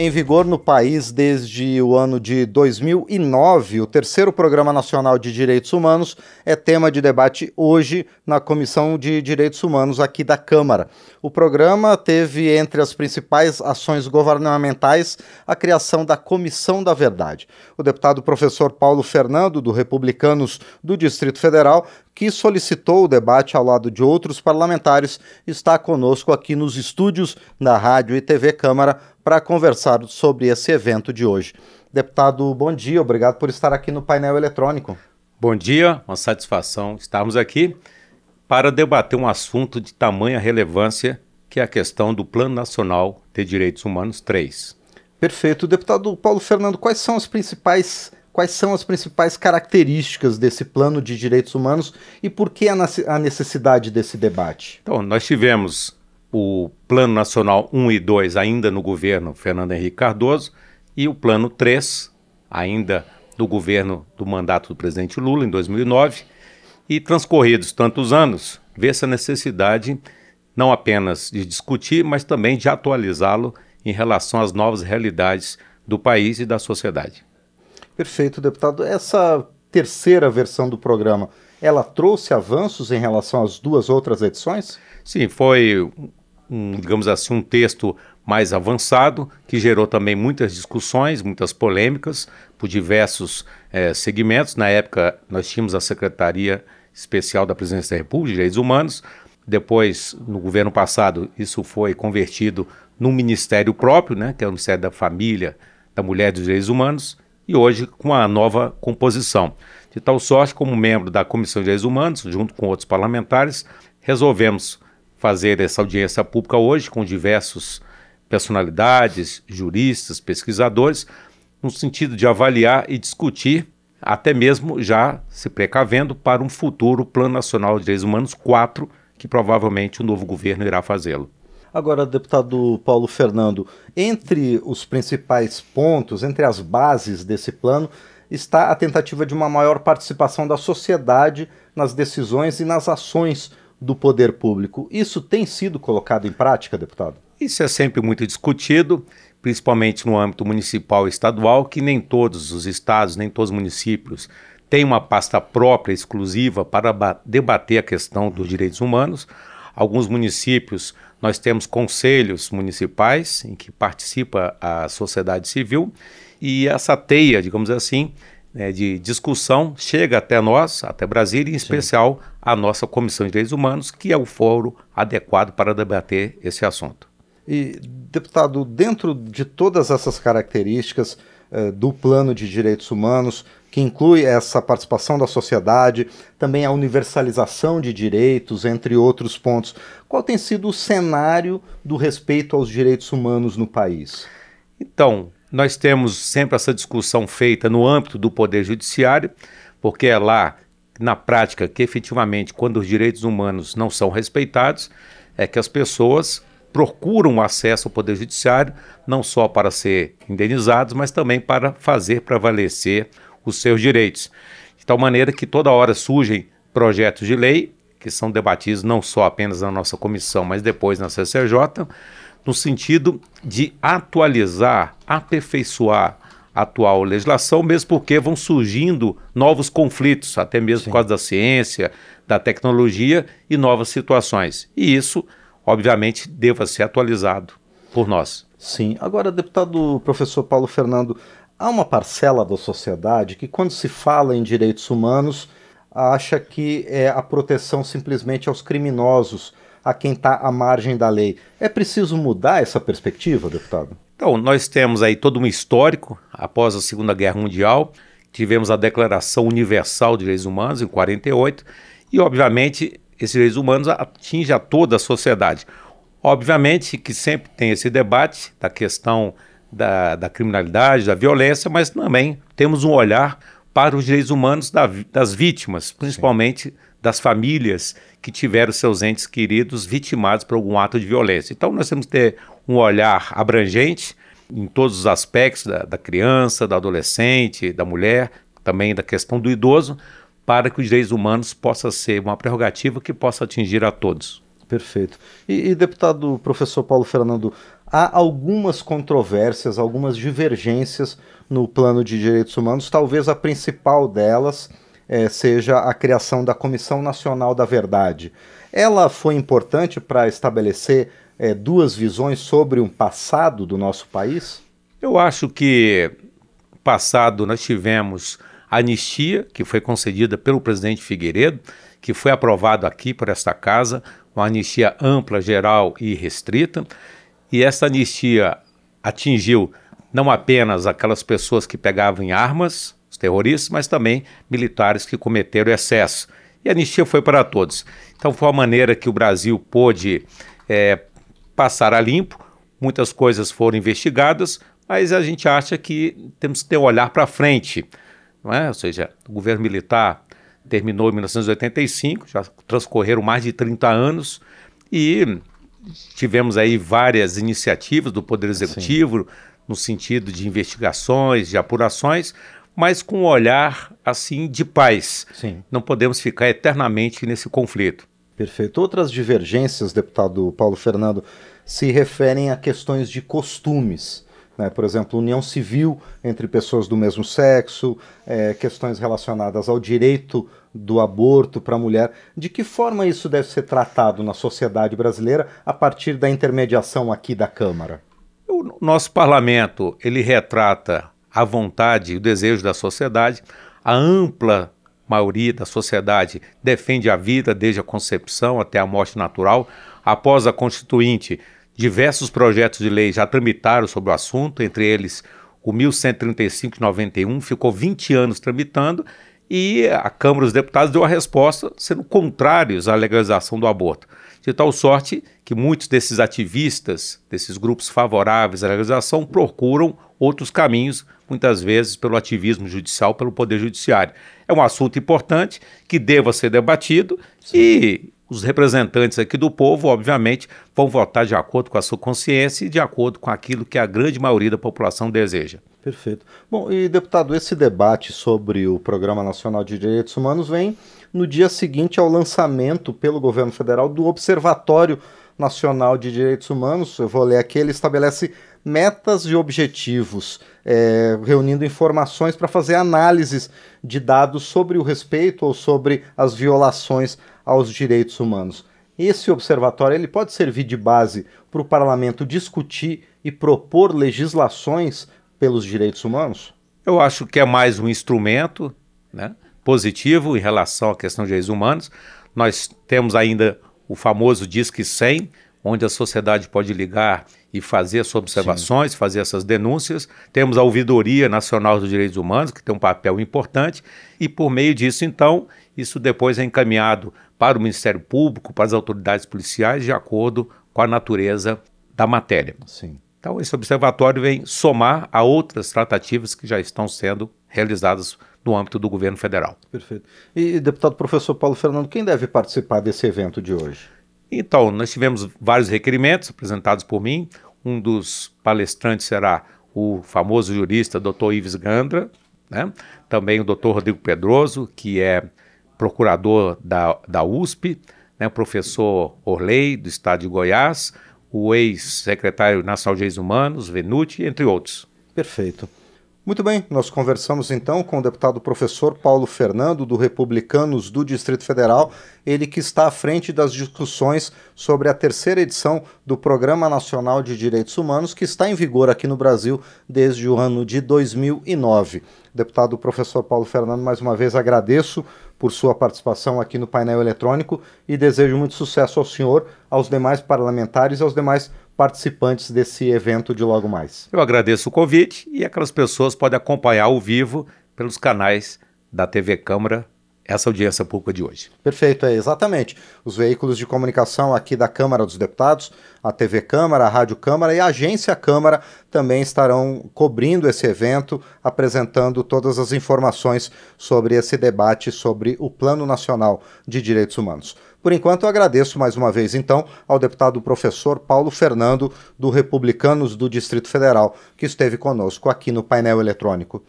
Em vigor no país desde o ano de 2009, o terceiro Programa Nacional de Direitos Humanos é tema de debate hoje na Comissão de Direitos Humanos aqui da Câmara. O programa teve entre as principais ações governamentais a criação da Comissão da Verdade. O deputado professor Paulo Fernando, do Republicanos do Distrito Federal, que solicitou o debate ao lado de outros parlamentares, está conosco aqui nos estúdios da Rádio e TV Câmara para conversar sobre esse evento de hoje. Deputado, bom dia, obrigado por estar aqui no painel eletrônico. Bom dia, uma satisfação estarmos aqui para debater um assunto de tamanha relevância que é a questão do Plano Nacional de Direitos Humanos 3. Perfeito. Deputado Paulo Fernando, quais são as principais quais são as principais características desse plano de direitos humanos e por que a necessidade desse debate? Então, nós tivemos o Plano Nacional 1 e 2 ainda no governo Fernando Henrique Cardoso e o Plano 3 ainda do governo do mandato do presidente Lula em 2009 e transcorridos tantos anos, vê-se a necessidade não apenas de discutir, mas também de atualizá-lo em relação às novas realidades do país e da sociedade. Perfeito, deputado. Essa terceira versão do programa, ela trouxe avanços em relação às duas outras edições? Sim, foi um, digamos assim, um texto mais avançado, que gerou também muitas discussões, muitas polêmicas por diversos é, segmentos. Na época, nós tínhamos a Secretaria Especial da Presidência da República de Direitos Humanos. Depois, no governo passado, isso foi convertido num ministério próprio, né, que é o Ministério da Família, da Mulher e dos Direitos Humanos, e hoje com a nova composição. De tal sorte, como membro da Comissão de Direitos Humanos, junto com outros parlamentares, resolvemos fazer essa audiência pública hoje com diversos personalidades, juristas, pesquisadores, no sentido de avaliar e discutir, até mesmo já se precavendo para um futuro Plano Nacional de Direitos Humanos 4, que provavelmente o novo governo irá fazê-lo. Agora, deputado Paulo Fernando, entre os principais pontos, entre as bases desse plano, está a tentativa de uma maior participação da sociedade nas decisões e nas ações do poder público. Isso tem sido colocado em prática, deputado? Isso é sempre muito discutido, principalmente no âmbito municipal e estadual, que nem todos os estados, nem todos os municípios têm uma pasta própria, exclusiva, para debater a questão dos direitos humanos. Alguns municípios nós temos conselhos municipais em que participa a sociedade civil e essa teia, digamos assim, né, de discussão chega até nós, até Brasília, em Sim. especial a nossa Comissão de Direitos Humanos, que é o fórum adequado para debater esse assunto. E, deputado, dentro de todas essas características do plano de direitos humanos, que inclui essa participação da sociedade, também a universalização de direitos, entre outros pontos, qual tem sido o cenário do respeito aos direitos humanos no país? Então, nós temos sempre essa discussão feita no âmbito do Poder Judiciário, porque é lá, na prática, que efetivamente, quando os direitos humanos não são respeitados, é que as pessoas procuram acesso ao Poder Judiciário, não só para ser indenizados, mas também para fazer prevalecer os seus direitos. De tal maneira que toda hora surgem projetos de lei, que são debatidos não só apenas na nossa comissão, mas depois na CCJ, no sentido de atualizar, aperfeiçoar a atual legislação, mesmo porque vão surgindo novos conflitos, até mesmo Sim. por causa da ciência, da tecnologia e novas situações. E isso, obviamente, deva ser atualizado por nós. Sim. Agora, deputado professor Paulo Fernando, há uma parcela da sociedade que, quando se fala em direitos humanos, acha que é a proteção simplesmente aos criminosos a quem está à margem da lei. É preciso mudar essa perspectiva, deputado? Então, nós temos aí todo um histórico. Após a Segunda Guerra Mundial, tivemos a Declaração Universal de Direitos Humanos, em 48, e, obviamente, esses direitos humanos atingem a toda a sociedade. Obviamente que sempre tem esse debate da questão da, da criminalidade, da violência, mas também temos um olhar para os direitos humanos da, das vítimas, principalmente Sim. das famílias que tiveram seus entes queridos vitimados por algum ato de violência. Então nós temos que ter um olhar abrangente em todos os aspectos da, da criança, da adolescente, da mulher, também da questão do idoso, para que os direitos humanos possa ser uma prerrogativa que possa atingir a todos. Perfeito. E, e, deputado professor Paulo Fernando, há algumas controvérsias, algumas divergências no plano de direitos humanos, talvez a principal delas é, seja a criação da Comissão Nacional da Verdade. Ela foi importante para estabelecer é, duas visões sobre um passado do nosso país? Eu acho que passado nós tivemos anistia, que foi concedida pelo presidente Figueiredo, que foi aprovado aqui por esta casa, uma anistia ampla, geral e restrita. E essa anistia atingiu não apenas aquelas pessoas que pegavam em armas, os terroristas, mas também militares que cometeram excesso. E a anistia foi para todos. Então foi uma maneira que o Brasil pôde é, passar a limpo, muitas coisas foram investigadas, mas a gente acha que temos que ter um olhar para frente. É? Ou seja, o governo militar terminou em 1985, já transcorreram mais de 30 anos e tivemos aí várias iniciativas do Poder Executivo Sim. no sentido de investigações, de apurações, mas com um olhar assim de paz. Sim. Não podemos ficar eternamente nesse conflito. Perfeito. Outras divergências, deputado Paulo Fernando, se referem a questões de costumes. Né? Por exemplo, união civil entre pessoas do mesmo sexo, é, questões relacionadas ao direito do aborto para a mulher. De que forma isso deve ser tratado na sociedade brasileira a partir da intermediação aqui da Câmara? O nosso parlamento ele retrata a vontade e o desejo da sociedade, a ampla maioria da sociedade defende a vida desde a concepção até a morte natural. Após a Constituinte, diversos projetos de lei já tramitaram sobre o assunto, entre eles o 1135 de 91, ficou 20 anos tramitando e a Câmara dos Deputados deu a resposta sendo contrários à legalização do aborto. De tal sorte que muitos desses ativistas, desses grupos favoráveis à legalização, procuram outros caminhos, muitas vezes pelo ativismo judicial, pelo Poder Judiciário. É um assunto importante que deva ser debatido Sim. e os representantes aqui do povo, obviamente, vão votar de acordo com a sua consciência e de acordo com aquilo que a grande maioria da população deseja. Perfeito. Bom, e deputado, esse debate sobre o Programa Nacional de Direitos Humanos vem no dia seguinte ao lançamento pelo governo federal do Observatório Nacional de Direitos Humanos. Eu vou ler aqui, ele estabelece metas e objetivos, é, reunindo informações para fazer análises de dados sobre o respeito ou sobre as violações aos direitos humanos. Esse observatório ele pode servir de base para o parlamento discutir e propor legislações pelos direitos humanos? Eu acho que é mais um instrumento né, positivo em relação à questão de direitos humanos. Nós temos ainda o famoso Disque 100, onde a sociedade pode ligar e fazer as observações, Sim. fazer essas denúncias. Temos a Ouvidoria Nacional dos Direitos Humanos, que tem um papel importante, e por meio disso, então, isso depois é encaminhado para o Ministério Público, para as autoridades policiais, de acordo com a natureza da matéria. Sim. Então, esse observatório vem somar a outras tratativas que já estão sendo realizadas no âmbito do governo federal. Perfeito. E, deputado professor Paulo Fernando, quem deve participar desse evento de hoje? Então, nós tivemos vários requerimentos apresentados por mim. Um dos palestrantes será o famoso jurista Dr. Ives Gandra, né? também o Dr. Rodrigo Pedroso, que é procurador da, da USP, né? o professor Orley, do estado de Goiás, o ex-secretário nacional de Direitos Humanos, Venuti, entre outros. Perfeito. Muito bem, nós conversamos então com o deputado professor Paulo Fernando, do Republicanos do Distrito Federal, ele que está à frente das discussões sobre a terceira edição do Programa Nacional de Direitos Humanos, que está em vigor aqui no Brasil desde o ano de 2009. Deputado professor Paulo Fernando, mais uma vez agradeço por sua participação aqui no painel eletrônico e desejo muito sucesso ao senhor, aos demais parlamentares e aos demais participantes desse evento de logo mais. Eu agradeço o convite e aquelas pessoas podem acompanhar ao vivo pelos canais da TV Câmara essa audiência pública de hoje. Perfeito, é exatamente. Os veículos de comunicação aqui da Câmara dos Deputados, a TV Câmara, a Rádio Câmara e a Agência Câmara também estarão cobrindo esse evento, apresentando todas as informações sobre esse debate sobre o Plano Nacional de Direitos Humanos. Por enquanto, eu agradeço mais uma vez, então, ao deputado professor Paulo Fernando, do Republicanos do Distrito Federal, que esteve conosco aqui no painel eletrônico.